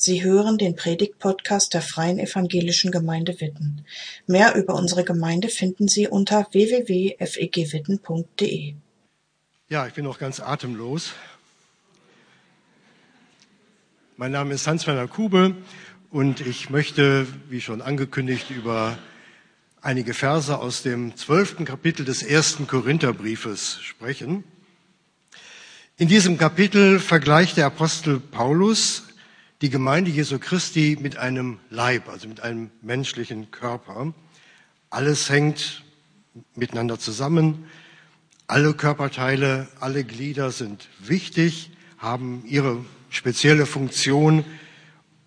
Sie hören den Predigt-Podcast der Freien Evangelischen Gemeinde Witten. Mehr über unsere Gemeinde finden Sie unter www.fegwitten.de. Ja, ich bin noch ganz atemlos. Mein Name ist Hans-Werner Kube und ich möchte, wie schon angekündigt, über einige Verse aus dem zwölften Kapitel des ersten Korintherbriefes sprechen. In diesem Kapitel vergleicht der Apostel Paulus die Gemeinde Jesu Christi mit einem Leib, also mit einem menschlichen Körper. Alles hängt miteinander zusammen. Alle Körperteile, alle Glieder sind wichtig, haben ihre spezielle Funktion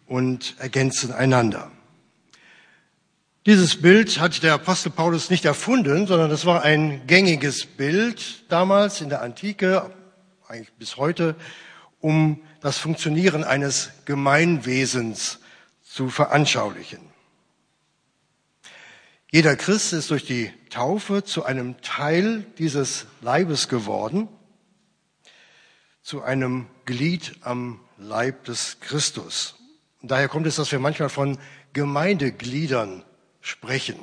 und ergänzen einander. Dieses Bild hat der Apostel Paulus nicht erfunden, sondern das war ein gängiges Bild damals in der Antike, eigentlich bis heute, um das Funktionieren eines Gemeinwesens zu veranschaulichen. Jeder Christ ist durch die Taufe zu einem Teil dieses Leibes geworden, zu einem Glied am Leib des Christus. Und daher kommt es, dass wir manchmal von Gemeindegliedern sprechen.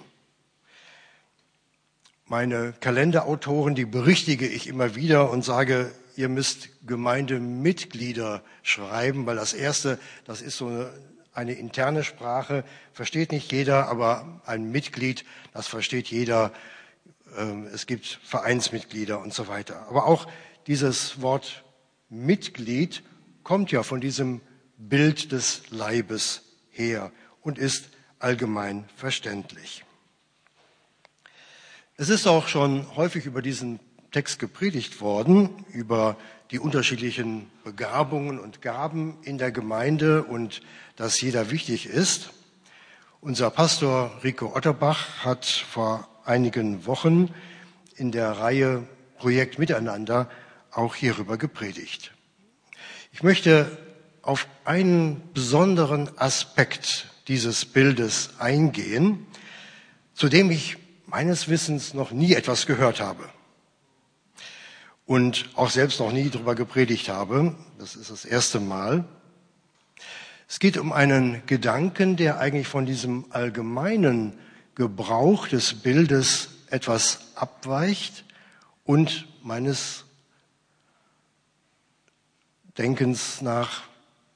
Meine Kalenderautoren, die berichtige ich immer wieder und sage, ihr müsst Gemeindemitglieder schreiben, weil das erste, das ist so eine, eine interne Sprache, versteht nicht jeder, aber ein Mitglied, das versteht jeder. Ähm, es gibt Vereinsmitglieder und so weiter. Aber auch dieses Wort Mitglied kommt ja von diesem Bild des Leibes her und ist allgemein verständlich. Es ist auch schon häufig über diesen Text gepredigt worden über die unterschiedlichen Begabungen und Gaben in der Gemeinde und dass jeder wichtig ist. Unser Pastor Rico Otterbach hat vor einigen Wochen in der Reihe Projekt Miteinander auch hierüber gepredigt. Ich möchte auf einen besonderen Aspekt dieses Bildes eingehen, zu dem ich meines Wissens noch nie etwas gehört habe und auch selbst noch nie darüber gepredigt habe. Das ist das erste Mal. Es geht um einen Gedanken, der eigentlich von diesem allgemeinen Gebrauch des Bildes etwas abweicht und meines Denkens nach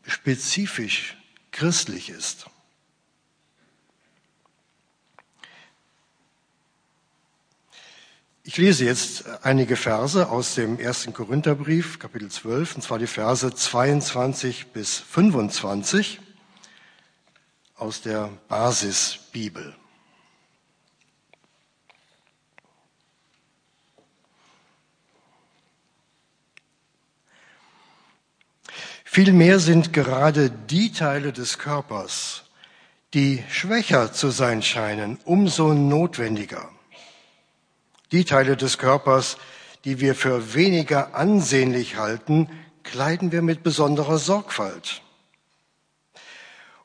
spezifisch christlich ist. Ich lese jetzt einige Verse aus dem ersten Korintherbrief, Kapitel 12, und zwar die Verse 22 bis 25 aus der Basisbibel. Vielmehr sind gerade die Teile des Körpers, die schwächer zu sein scheinen, umso notwendiger die Teile des Körpers, die wir für weniger ansehnlich halten, kleiden wir mit besonderer Sorgfalt.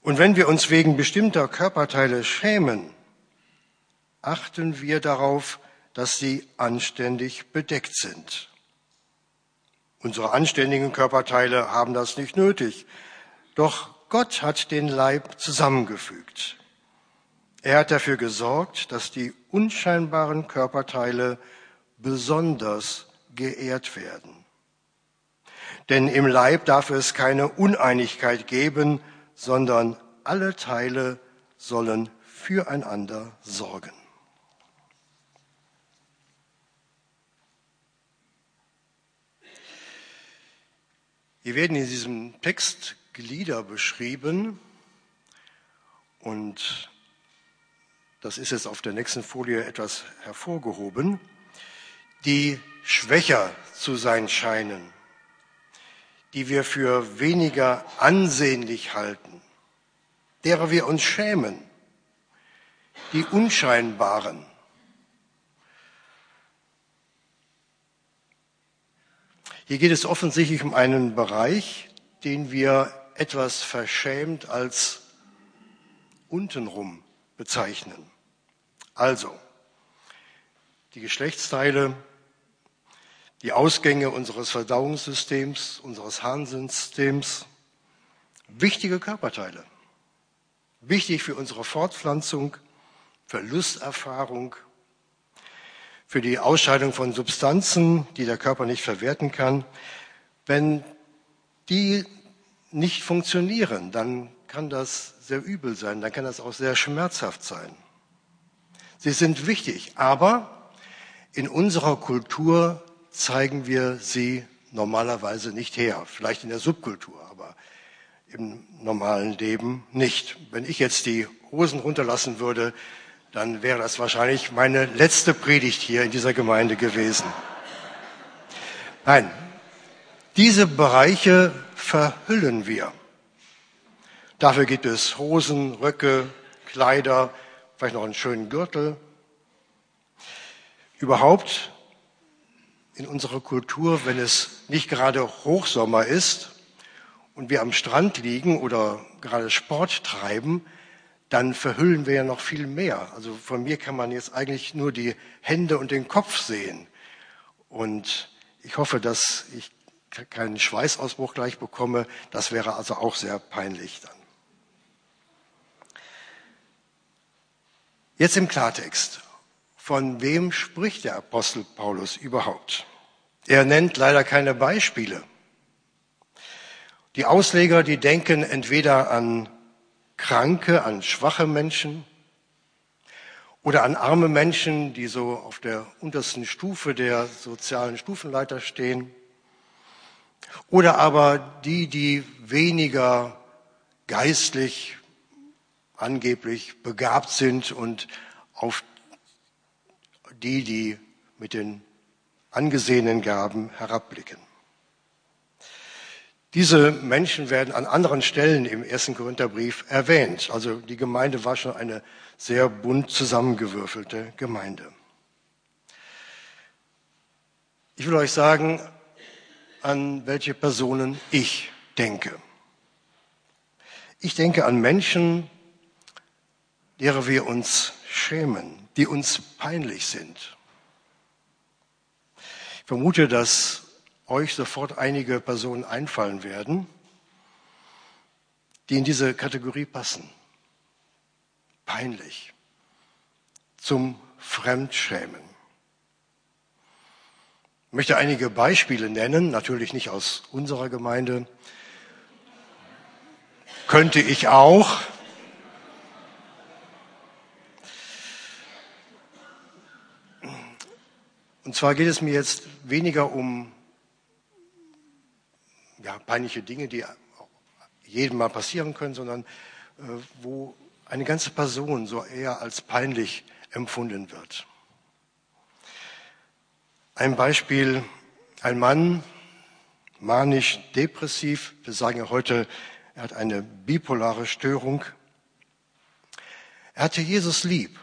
Und wenn wir uns wegen bestimmter Körperteile schämen, achten wir darauf, dass sie anständig bedeckt sind. Unsere anständigen Körperteile haben das nicht nötig, doch Gott hat den Leib zusammengefügt. Er hat dafür gesorgt, dass die unscheinbaren Körperteile besonders geehrt werden. Denn im Leib darf es keine Uneinigkeit geben, sondern alle Teile sollen füreinander sorgen. Hier werden in diesem Text Glieder beschrieben und das ist jetzt auf der nächsten Folie etwas hervorgehoben, die schwächer zu sein scheinen, die wir für weniger ansehnlich halten, derer wir uns schämen, die unscheinbaren. Hier geht es offensichtlich um einen Bereich, den wir etwas verschämt als untenrum bezeichnen. Also, die Geschlechtsteile, die Ausgänge unseres Verdauungssystems, unseres Harnsystems, Wichtige Körperteile. Wichtig für unsere Fortpflanzung, für Lusterfahrung, für die Ausscheidung von Substanzen, die der Körper nicht verwerten kann. Wenn die nicht funktionieren, dann kann das sehr übel sein, dann kann das auch sehr schmerzhaft sein. Sie sind wichtig, aber in unserer Kultur zeigen wir sie normalerweise nicht her. Vielleicht in der Subkultur, aber im normalen Leben nicht. Wenn ich jetzt die Hosen runterlassen würde, dann wäre das wahrscheinlich meine letzte Predigt hier in dieser Gemeinde gewesen. Nein, diese Bereiche verhüllen wir. Dafür gibt es Hosen, Röcke, Kleider, vielleicht noch einen schönen Gürtel. Überhaupt in unserer Kultur, wenn es nicht gerade Hochsommer ist und wir am Strand liegen oder gerade Sport treiben, dann verhüllen wir ja noch viel mehr. Also von mir kann man jetzt eigentlich nur die Hände und den Kopf sehen. Und ich hoffe, dass ich keinen Schweißausbruch gleich bekomme. Das wäre also auch sehr peinlich dann. Jetzt im Klartext. Von wem spricht der Apostel Paulus überhaupt? Er nennt leider keine Beispiele. Die Ausleger, die denken entweder an Kranke, an schwache Menschen oder an arme Menschen, die so auf der untersten Stufe der sozialen Stufenleiter stehen. Oder aber die, die weniger geistlich angeblich begabt sind und auf die, die mit den angesehenen Gaben herabblicken. Diese Menschen werden an anderen Stellen im ersten Korintherbrief erwähnt. Also die Gemeinde war schon eine sehr bunt zusammengewürfelte Gemeinde. Ich will euch sagen, an welche Personen ich denke. Ich denke an Menschen, derer wir uns schämen, die uns peinlich sind. Ich vermute, dass euch sofort einige Personen einfallen werden, die in diese Kategorie passen. Peinlich. Zum Fremdschämen. Ich möchte einige Beispiele nennen, natürlich nicht aus unserer Gemeinde. Könnte ich auch. Und zwar geht es mir jetzt weniger um ja, peinliche Dinge, die jedem mal passieren können, sondern äh, wo eine ganze Person so eher als peinlich empfunden wird. Ein Beispiel, ein Mann, manisch depressiv, wir sagen ja heute, er hat eine bipolare Störung. Er hatte Jesus lieb.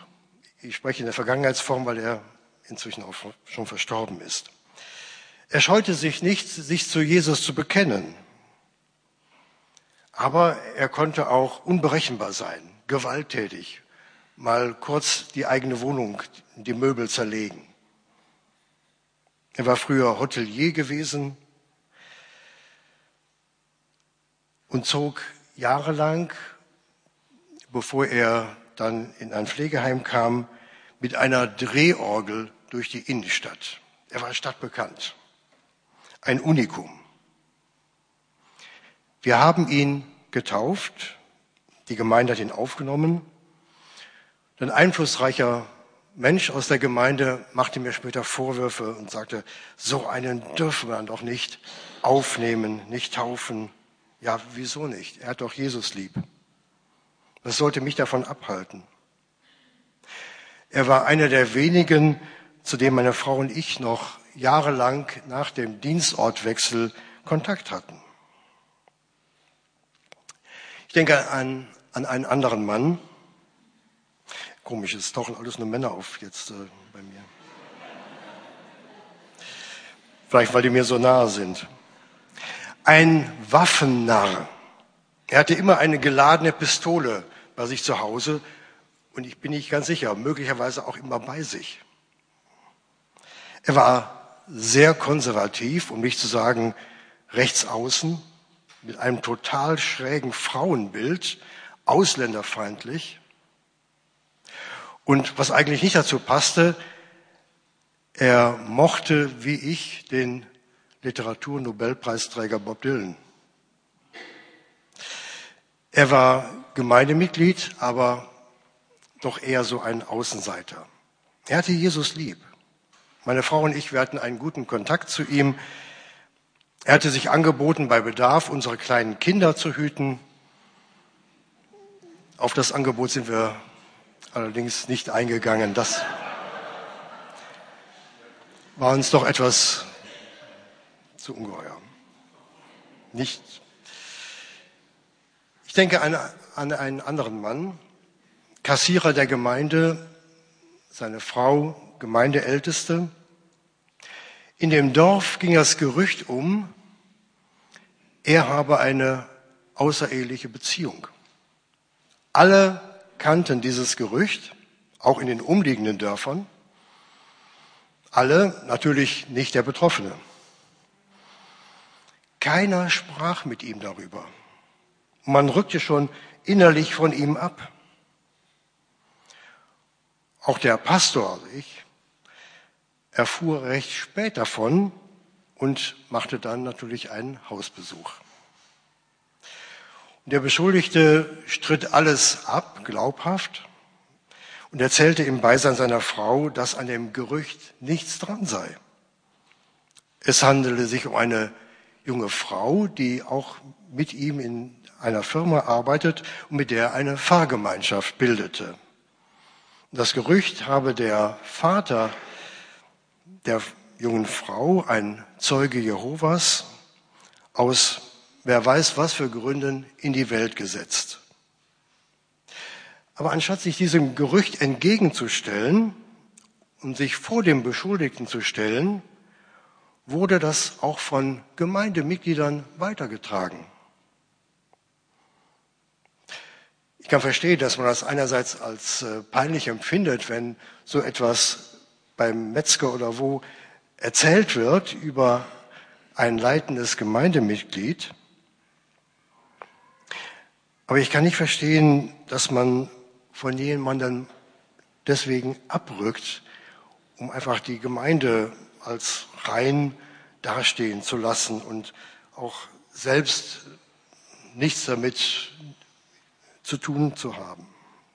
Ich spreche in der Vergangenheitsform, weil er inzwischen auch schon verstorben ist. Er scheute sich nicht, sich zu Jesus zu bekennen. Aber er konnte auch unberechenbar sein, gewalttätig, mal kurz die eigene Wohnung, die Möbel zerlegen. Er war früher Hotelier gewesen und zog jahrelang, bevor er dann in ein Pflegeheim kam, mit einer Drehorgel durch die Innenstadt. Er war stadtbekannt ein Unikum. Wir haben ihn getauft, die Gemeinde hat ihn aufgenommen. Ein einflussreicher Mensch aus der Gemeinde machte mir später Vorwürfe und sagte, so einen dürfen wir doch nicht aufnehmen, nicht taufen. Ja, wieso nicht? Er hat doch Jesus lieb. Das sollte mich davon abhalten. Er war einer der wenigen, zu dem meine Frau und ich noch jahrelang nach dem Dienstortwechsel Kontakt hatten. Ich denke an, an einen anderen Mann. Komisch, es tauchen alles nur Männer auf jetzt äh, bei mir. Vielleicht, weil die mir so nahe sind. Ein Waffennarr. Er hatte immer eine geladene Pistole bei sich zu Hause und ich bin nicht ganz sicher, möglicherweise auch immer bei sich. Er war sehr konservativ, um nicht zu sagen rechts außen, mit einem total schrägen Frauenbild, ausländerfeindlich. Und was eigentlich nicht dazu passte, er mochte, wie ich, den Literaturnobelpreisträger Bob Dylan. Er war Gemeindemitglied, aber doch eher so ein Außenseiter. Er hatte Jesus lieb. Meine Frau und ich, wir hatten einen guten Kontakt zu ihm. Er hatte sich angeboten, bei Bedarf unsere kleinen Kinder zu hüten. Auf das Angebot sind wir allerdings nicht eingegangen. Das war uns doch etwas zu ungeheuer. Nicht. Ich denke an, an einen anderen Mann, Kassierer der Gemeinde, seine Frau, Gemeindeälteste. In dem Dorf ging das Gerücht um, er habe eine außereheliche Beziehung. Alle kannten dieses Gerücht, auch in den umliegenden Dörfern. Alle, natürlich nicht der Betroffene. Keiner sprach mit ihm darüber. Man rückte schon innerlich von ihm ab. Auch der Pastor, also ich, erfuhr recht spät davon und machte dann natürlich einen Hausbesuch. Der Beschuldigte stritt alles ab, glaubhaft, und erzählte im Beisein seiner Frau, dass an dem Gerücht nichts dran sei. Es handelte sich um eine junge Frau, die auch mit ihm in einer Firma arbeitet und mit der eine Fahrgemeinschaft bildete. Das Gerücht habe der Vater der jungen Frau, ein Zeuge Jehovas, aus wer weiß was für Gründen in die Welt gesetzt. Aber anstatt sich diesem Gerücht entgegenzustellen und sich vor dem Beschuldigten zu stellen, wurde das auch von Gemeindemitgliedern weitergetragen. Ich kann verstehen, dass man das einerseits als äh, peinlich empfindet, wenn so etwas beim Metzger oder wo erzählt wird über ein leitendes Gemeindemitglied. Aber ich kann nicht verstehen, dass man von jemandem deswegen abrückt, um einfach die Gemeinde als rein dastehen zu lassen und auch selbst nichts damit zu tun zu haben.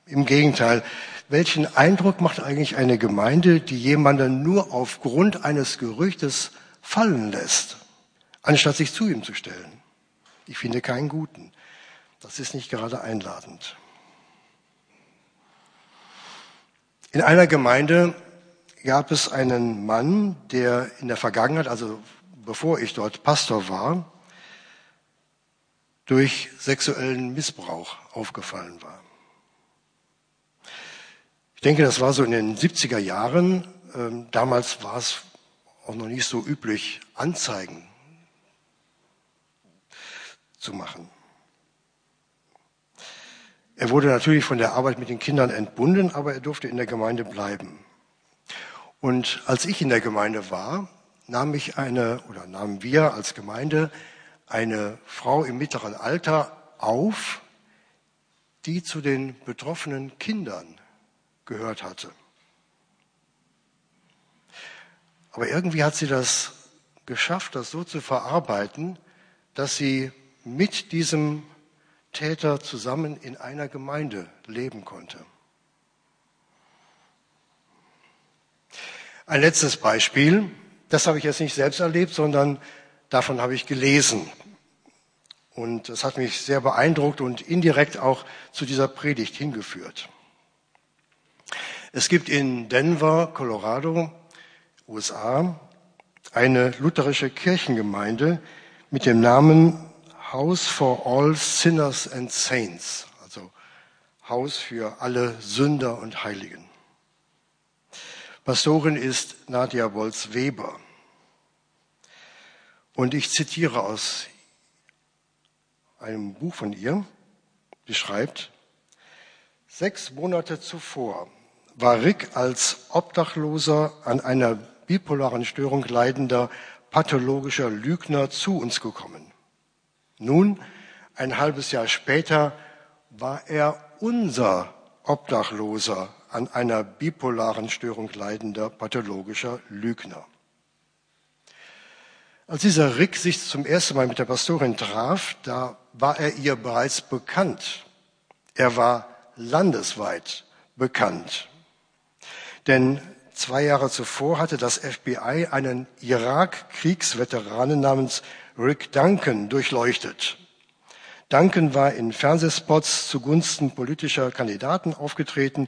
Im Gegenteil, welchen Eindruck macht eigentlich eine Gemeinde, die jemanden nur aufgrund eines Gerüchtes fallen lässt, anstatt sich zu ihm zu stellen? Ich finde keinen guten. Das ist nicht gerade einladend. In einer Gemeinde gab es einen Mann, der in der Vergangenheit, also bevor ich dort Pastor war, durch sexuellen Missbrauch aufgefallen war. Ich denke, das war so in den 70er Jahren. Ähm, damals war es auch noch nicht so üblich, Anzeigen zu machen. Er wurde natürlich von der Arbeit mit den Kindern entbunden, aber er durfte in der Gemeinde bleiben. Und als ich in der Gemeinde war, nahm ich eine oder nahmen wir als Gemeinde eine Frau im mittleren Alter auf, die zu den betroffenen Kindern gehört hatte. Aber irgendwie hat sie das geschafft, das so zu verarbeiten, dass sie mit diesem Täter zusammen in einer Gemeinde leben konnte. Ein letztes Beispiel, das habe ich jetzt nicht selbst erlebt, sondern davon habe ich gelesen. Und das hat mich sehr beeindruckt und indirekt auch zu dieser Predigt hingeführt. Es gibt in Denver, Colorado, USA, eine lutherische Kirchengemeinde mit dem Namen House for All Sinners and Saints, also Haus für alle Sünder und Heiligen. Pastorin ist Nadia Wolz-Weber. Und ich zitiere aus einem Buch von ihr, die schreibt, sechs Monate zuvor war Rick als Obdachloser an einer bipolaren Störung leidender pathologischer Lügner zu uns gekommen. Nun, ein halbes Jahr später, war er unser Obdachloser, an einer bipolaren Störung leidender pathologischer Lügner. Als dieser Rick sich zum ersten Mal mit der Pastorin traf, da war er ihr bereits bekannt. Er war landesweit bekannt. Denn zwei Jahre zuvor hatte das FBI einen Irak-Kriegsveteranen namens Rick Duncan durchleuchtet. Duncan war in Fernsehspots zugunsten politischer Kandidaten aufgetreten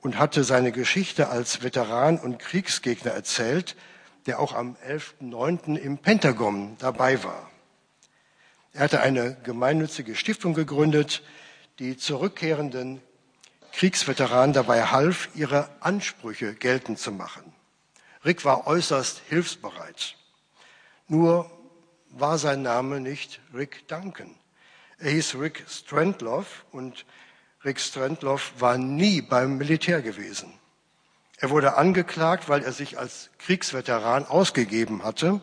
und hatte seine Geschichte als Veteran und Kriegsgegner erzählt, der auch am 11.09. im Pentagon dabei war. Er hatte eine gemeinnützige Stiftung gegründet, die zurückkehrenden Kriegsveteranen dabei half, ihre Ansprüche geltend zu machen. Rick war äußerst hilfsbereit. Nur war sein Name nicht Rick Duncan. Er hieß Rick Strandloff und Rick Strandloff war nie beim Militär gewesen. Er wurde angeklagt, weil er sich als Kriegsveteran ausgegeben hatte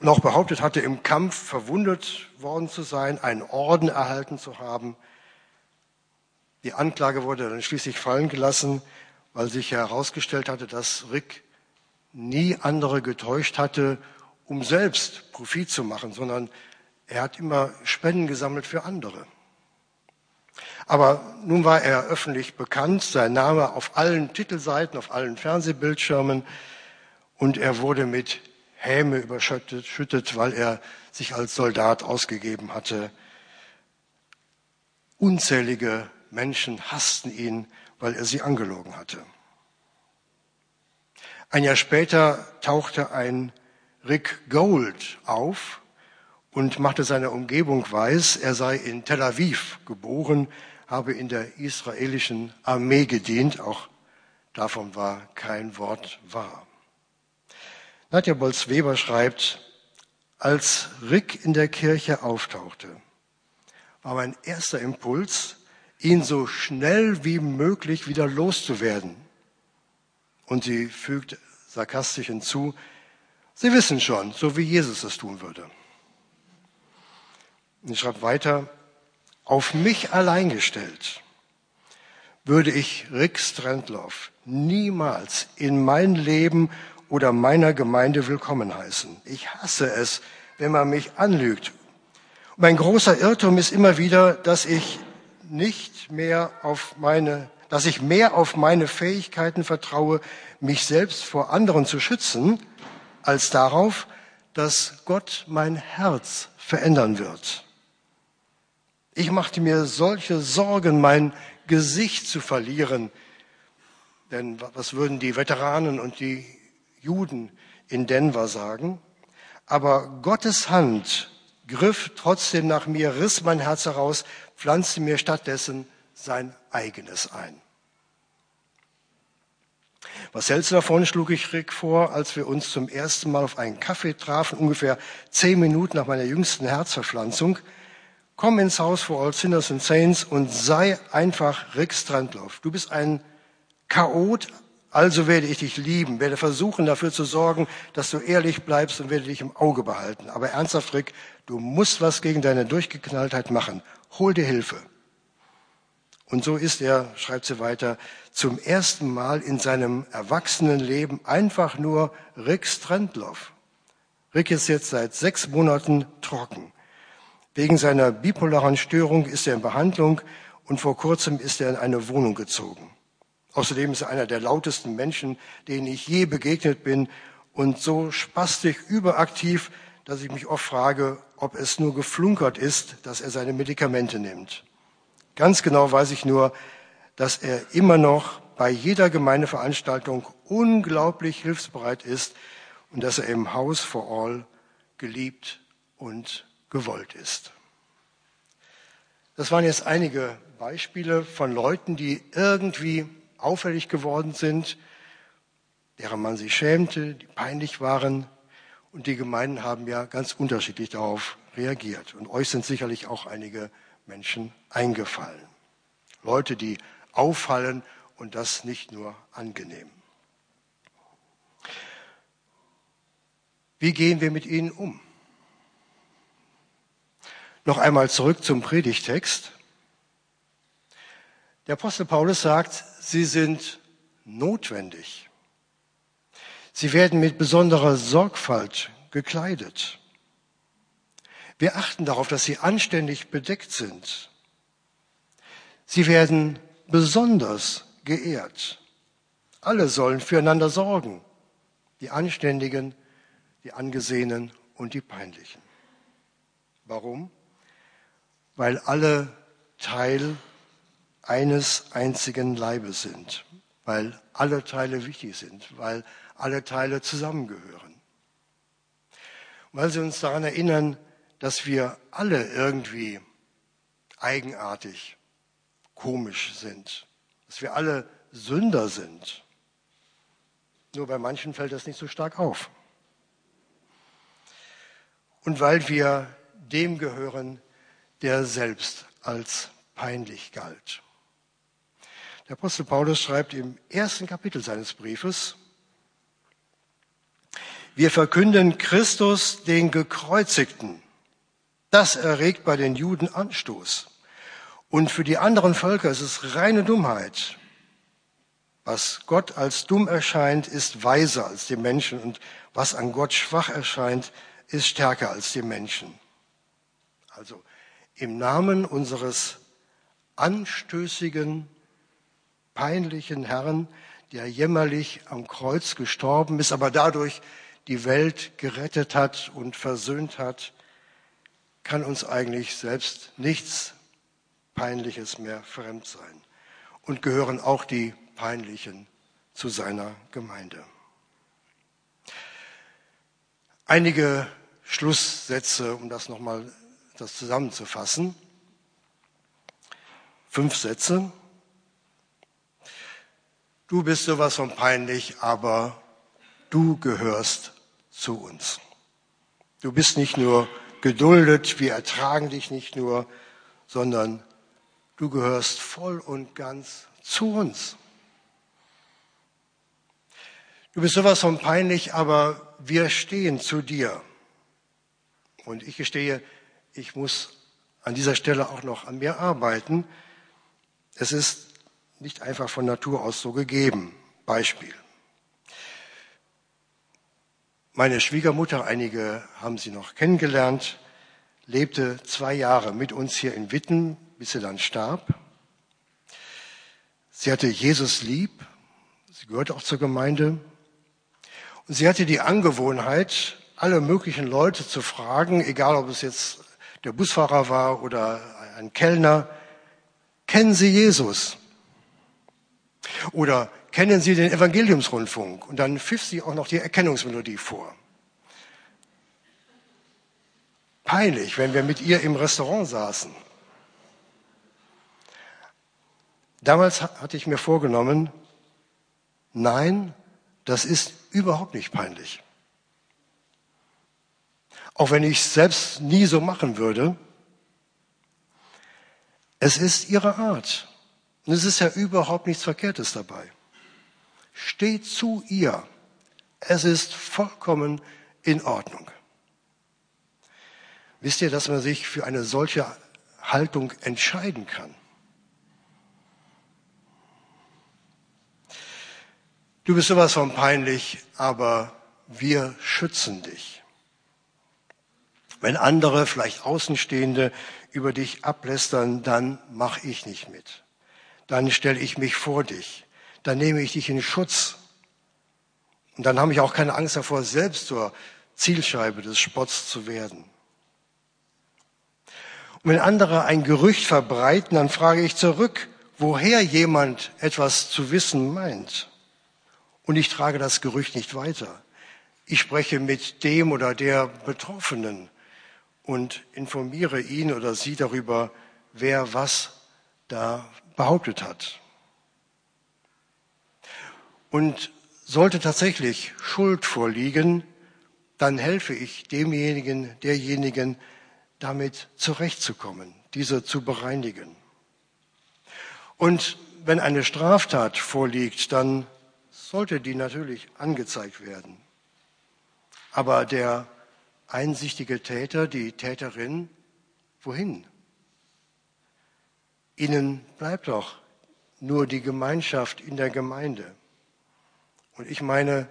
und auch behauptet hatte, im Kampf verwundet worden zu sein, einen Orden erhalten zu haben. Die Anklage wurde dann schließlich fallen gelassen, weil sich herausgestellt hatte, dass Rick nie andere getäuscht hatte, um selbst Profit zu machen, sondern er hat immer Spenden gesammelt für andere. Aber nun war er öffentlich bekannt, sein Name auf allen Titelseiten, auf allen Fernsehbildschirmen und er wurde mit Häme überschüttet, weil er sich als Soldat ausgegeben hatte. Unzählige Menschen hassten ihn, weil er sie angelogen hatte. Ein Jahr später tauchte ein Rick Gold auf und machte seiner Umgebung weiß, er sei in Tel Aviv geboren, habe in der israelischen Armee gedient. Auch davon war kein Wort wahr. Nadja Bolz-Weber schreibt, als Rick in der Kirche auftauchte, war mein erster Impuls, ihn so schnell wie möglich wieder loszuwerden. Und sie fügt sarkastisch hinzu, Sie wissen schon, so wie Jesus es tun würde. Und ich schreibe weiter, auf mich allein gestellt, würde ich Rick Strandloff niemals in mein Leben oder meiner Gemeinde willkommen heißen. Ich hasse es, wenn man mich anlügt. Mein großer Irrtum ist immer wieder, dass ich nicht mehr auf meine, dass ich mehr auf meine Fähigkeiten vertraue, mich selbst vor anderen zu schützen, als darauf, dass Gott mein Herz verändern wird. Ich machte mir solche Sorgen, mein Gesicht zu verlieren. Denn was würden die Veteranen und die Juden in Denver sagen? Aber Gottes Hand griff trotzdem nach mir, riss mein Herz heraus, pflanzte mir stattdessen sein eigenes ein. Was hältst du davon, schlug ich Rick vor, als wir uns zum ersten Mal auf einen Kaffee trafen, ungefähr zehn Minuten nach meiner jüngsten Herzverpflanzung. Komm ins Haus for All Sinners and Saints und sei einfach Rick Strandloff. Du bist ein Chaot, also werde ich dich lieben, werde versuchen dafür zu sorgen, dass du ehrlich bleibst und werde dich im Auge behalten. Aber ernsthaft, Rick, du musst was gegen deine Durchgeknalltheit machen. Hol dir Hilfe. Und so ist er, schreibt sie weiter, zum ersten Mal in seinem Erwachsenenleben einfach nur Rick Strandloff. Rick ist jetzt seit sechs Monaten trocken. Wegen seiner bipolaren Störung ist er in Behandlung und vor kurzem ist er in eine Wohnung gezogen. Außerdem ist er einer der lautesten Menschen, denen ich je begegnet bin und so spastisch überaktiv, dass ich mich oft frage, ob es nur geflunkert ist, dass er seine Medikamente nimmt. Ganz genau weiß ich nur, dass er immer noch bei jeder Gemeindeveranstaltung unglaublich hilfsbereit ist und dass er im Haus for All geliebt und gewollt ist. Das waren jetzt einige Beispiele von Leuten, die irgendwie auffällig geworden sind, deren man sich schämte, die peinlich waren. Und die Gemeinden haben ja ganz unterschiedlich darauf reagiert. Und euch sind sicherlich auch einige Menschen eingefallen. Leute, die auffallen und das nicht nur angenehm. Wie gehen wir mit ihnen um? Noch einmal zurück zum Predigtext. Der Apostel Paulus sagt, sie sind notwendig. Sie werden mit besonderer Sorgfalt gekleidet. Wir achten darauf, dass sie anständig bedeckt sind. Sie werden besonders geehrt. Alle sollen füreinander sorgen. Die Anständigen, die Angesehenen und die Peinlichen. Warum? Weil alle Teil eines einzigen Leibes sind, weil alle Teile wichtig sind, weil alle Teile zusammengehören. Weil sie uns daran erinnern, dass wir alle irgendwie eigenartig, komisch sind, dass wir alle Sünder sind. Nur bei manchen fällt das nicht so stark auf. Und weil wir dem gehören, der selbst als peinlich galt. Der Apostel Paulus schreibt im ersten Kapitel seines Briefes, wir verkünden Christus den Gekreuzigten. Das erregt bei den Juden Anstoß. Und für die anderen Völker ist es reine Dummheit. Was Gott als dumm erscheint, ist weiser als die Menschen. Und was an Gott schwach erscheint, ist stärker als die Menschen. Also im Namen unseres anstößigen peinlichen Herrn, der jämmerlich am Kreuz gestorben ist, aber dadurch die Welt gerettet hat und versöhnt hat, kann uns eigentlich selbst nichts Peinliches mehr fremd sein. Und gehören auch die Peinlichen zu seiner Gemeinde. Einige Schlusssätze, um das nochmal das zusammenzufassen. Fünf Sätze. Du bist sowas von peinlich, aber du gehörst zu uns. Du bist nicht nur geduldet, wir ertragen dich nicht nur, sondern du gehörst voll und ganz zu uns. Du bist sowas von peinlich, aber wir stehen zu dir. Und ich gestehe, ich muss an dieser Stelle auch noch an mir arbeiten. Es ist nicht einfach von Natur aus so gegeben. Beispiel. Meine Schwiegermutter, einige haben sie noch kennengelernt, lebte zwei Jahre mit uns hier in Witten, bis sie dann starb. Sie hatte Jesus lieb, sie gehörte auch zur Gemeinde. Und sie hatte die Angewohnheit, alle möglichen Leute zu fragen, egal ob es jetzt der Busfahrer war oder ein Kellner, kennen Sie Jesus? Oder kennen Sie den Evangeliumsrundfunk? Und dann pfiff sie auch noch die Erkennungsmelodie vor. Peinlich, wenn wir mit ihr im Restaurant saßen. Damals hatte ich mir vorgenommen, nein, das ist überhaupt nicht peinlich. Auch wenn ich es selbst nie so machen würde, es ist ihre Art. Und es ist ja überhaupt nichts Verkehrtes dabei. Steht zu ihr. Es ist vollkommen in Ordnung. Wisst ihr, dass man sich für eine solche Haltung entscheiden kann? Du bist sowas von peinlich, aber wir schützen dich. Wenn andere, vielleicht Außenstehende, über dich ablästern, dann mache ich nicht mit dann stelle ich mich vor dich, dann nehme ich dich in Schutz. Und dann habe ich auch keine Angst davor, selbst zur Zielscheibe des Spotts zu werden. Und wenn andere ein Gerücht verbreiten, dann frage ich zurück, woher jemand etwas zu wissen meint. Und ich trage das Gerücht nicht weiter. Ich spreche mit dem oder der Betroffenen und informiere ihn oder sie darüber, wer was da behauptet hat. Und sollte tatsächlich Schuld vorliegen, dann helfe ich demjenigen, derjenigen, damit zurechtzukommen, diese zu bereinigen. Und wenn eine Straftat vorliegt, dann sollte die natürlich angezeigt werden. Aber der einsichtige Täter, die Täterin, Wohin? Ihnen bleibt doch nur die Gemeinschaft in der Gemeinde. Und ich meine,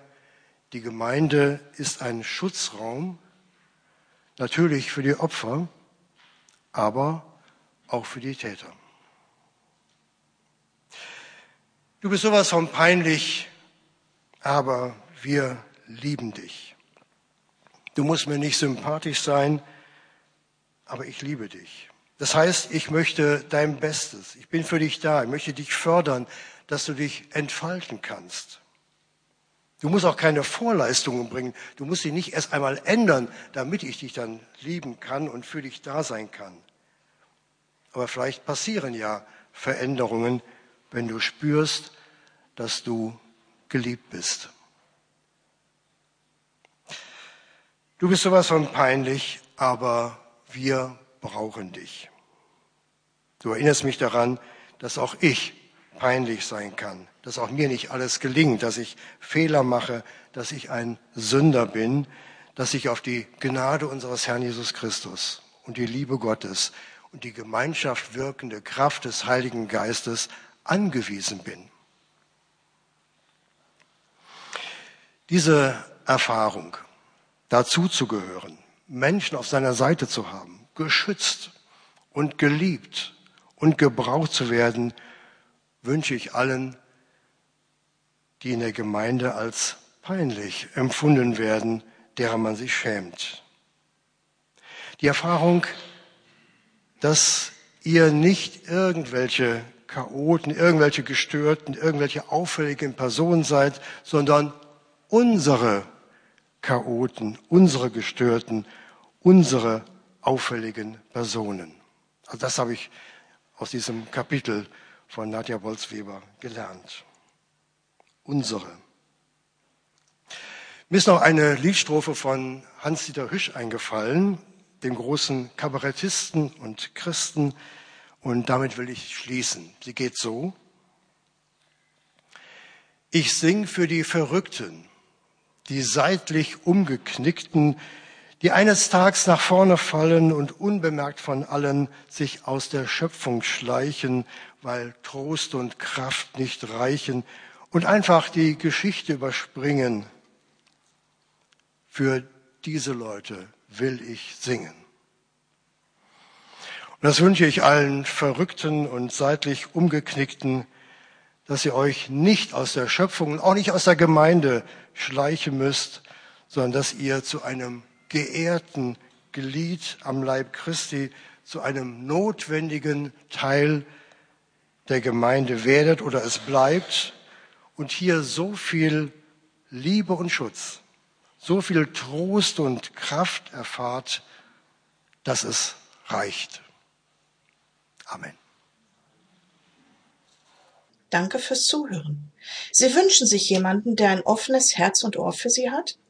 die Gemeinde ist ein Schutzraum, natürlich für die Opfer, aber auch für die Täter. Du bist sowas von peinlich, aber wir lieben dich. Du musst mir nicht sympathisch sein, aber ich liebe dich. Das heißt, ich möchte dein Bestes. Ich bin für dich da. Ich möchte dich fördern, dass du dich entfalten kannst. Du musst auch keine Vorleistungen bringen. Du musst dich nicht erst einmal ändern, damit ich dich dann lieben kann und für dich da sein kann. Aber vielleicht passieren ja Veränderungen, wenn du spürst, dass du geliebt bist. Du bist sowas von peinlich, aber wir brauchen dich. Du erinnerst mich daran, dass auch ich peinlich sein kann, dass auch mir nicht alles gelingt, dass ich Fehler mache, dass ich ein Sünder bin, dass ich auf die Gnade unseres Herrn Jesus Christus und die Liebe Gottes und die Gemeinschaft wirkende Kraft des Heiligen Geistes angewiesen bin. Diese Erfahrung, dazu zu gehören, Menschen auf seiner Seite zu haben, geschützt und geliebt und gebraucht zu werden, wünsche ich allen, die in der Gemeinde als peinlich empfunden werden, derer man sich schämt. Die Erfahrung, dass ihr nicht irgendwelche Chaoten, irgendwelche Gestörten, irgendwelche auffälligen Personen seid, sondern unsere Chaoten, unsere Gestörten, unsere auffälligen Personen. Also das habe ich aus diesem Kapitel von Nadja Bolzweber gelernt. Unsere. Mir ist noch eine Liedstrophe von Hans-Dieter Hüsch eingefallen, dem großen Kabarettisten und Christen, und damit will ich schließen. Sie geht so. Ich sing für die Verrückten, die seitlich umgeknickten, die eines Tages nach vorne fallen und unbemerkt von allen sich aus der Schöpfung schleichen, weil Trost und Kraft nicht reichen und einfach die Geschichte überspringen. Für diese Leute will ich singen. Und das wünsche ich allen Verrückten und seitlich Umgeknickten, dass ihr euch nicht aus der Schöpfung und auch nicht aus der Gemeinde schleichen müsst, sondern dass ihr zu einem geehrten Glied am Leib Christi, zu einem notwendigen Teil der Gemeinde werdet oder es bleibt und hier so viel Liebe und Schutz, so viel Trost und Kraft erfahrt, dass es reicht. Amen. Danke fürs Zuhören. Sie wünschen sich jemanden, der ein offenes Herz und Ohr für Sie hat?